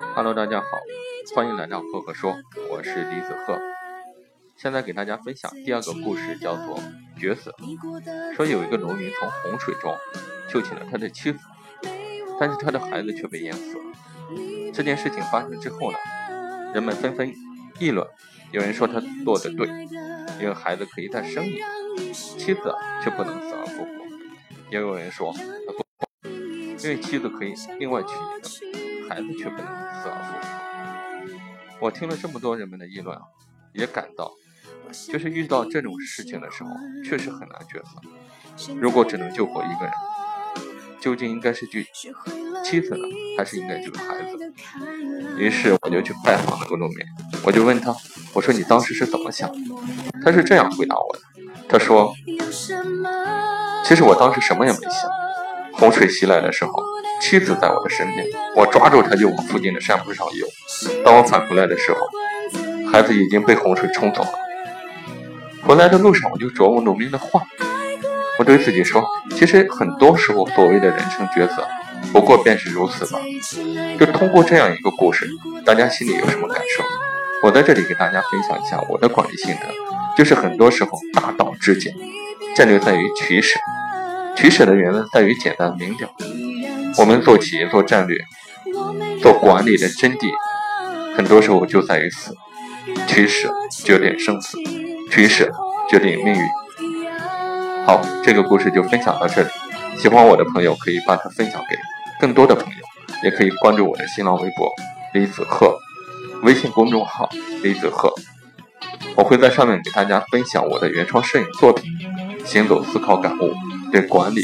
Hello，大家好，欢迎来到赫赫说，我是李子赫。现在给大家分享第二个故事，叫做《绝死》。说有一个农民从洪水中救起了他的妻子，但是他的孩子却被淹死了。这件事情发生之后呢，人们纷纷议论，有人说他做的对，因为孩子可以再生一个，妻子却不能死而复活；也有人说他不。因为妻子可以另外娶一个，孩子却不能死而复活。我听了这么多人们的议论啊，也感到，就是遇到这种事情的时候，确实很难抉择。如果只能救活一个人，究竟应该是救妻子呢，还是应该救孩子？于是我就去拜访了个农民，我就问他，我说你当时是怎么想的？他是这样回答我的，他说，其实我当时什么也没想。洪水袭来的时候，妻子在我的身边，我抓住她就往附近的山坡上游。当我返回来的时候，孩子已经被洪水冲走了。回来的路上，我就琢磨农民的话，我对自己说：其实很多时候，所谓的人生抉择，不过便是如此吧。就通过这样一个故事，大家心里有什么感受？我在这里给大家分享一下我的管理心得，就是很多时候大道至简，战略在于取舍。取舍的原则在于简单明了。我们做企业、做战略、做管理的真谛，很多时候就在于此：取舍决定生死，取舍决定命运。好，这个故事就分享到这里。喜欢我的朋友可以把它分享给更多的朋友，也可以关注我的新浪微博李子鹤，微信公众号李子鹤，我会在上面给大家分享我的原创摄影作品《行走思考感悟》。对管理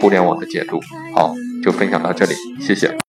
互联网的解读，好，就分享到这里，谢谢。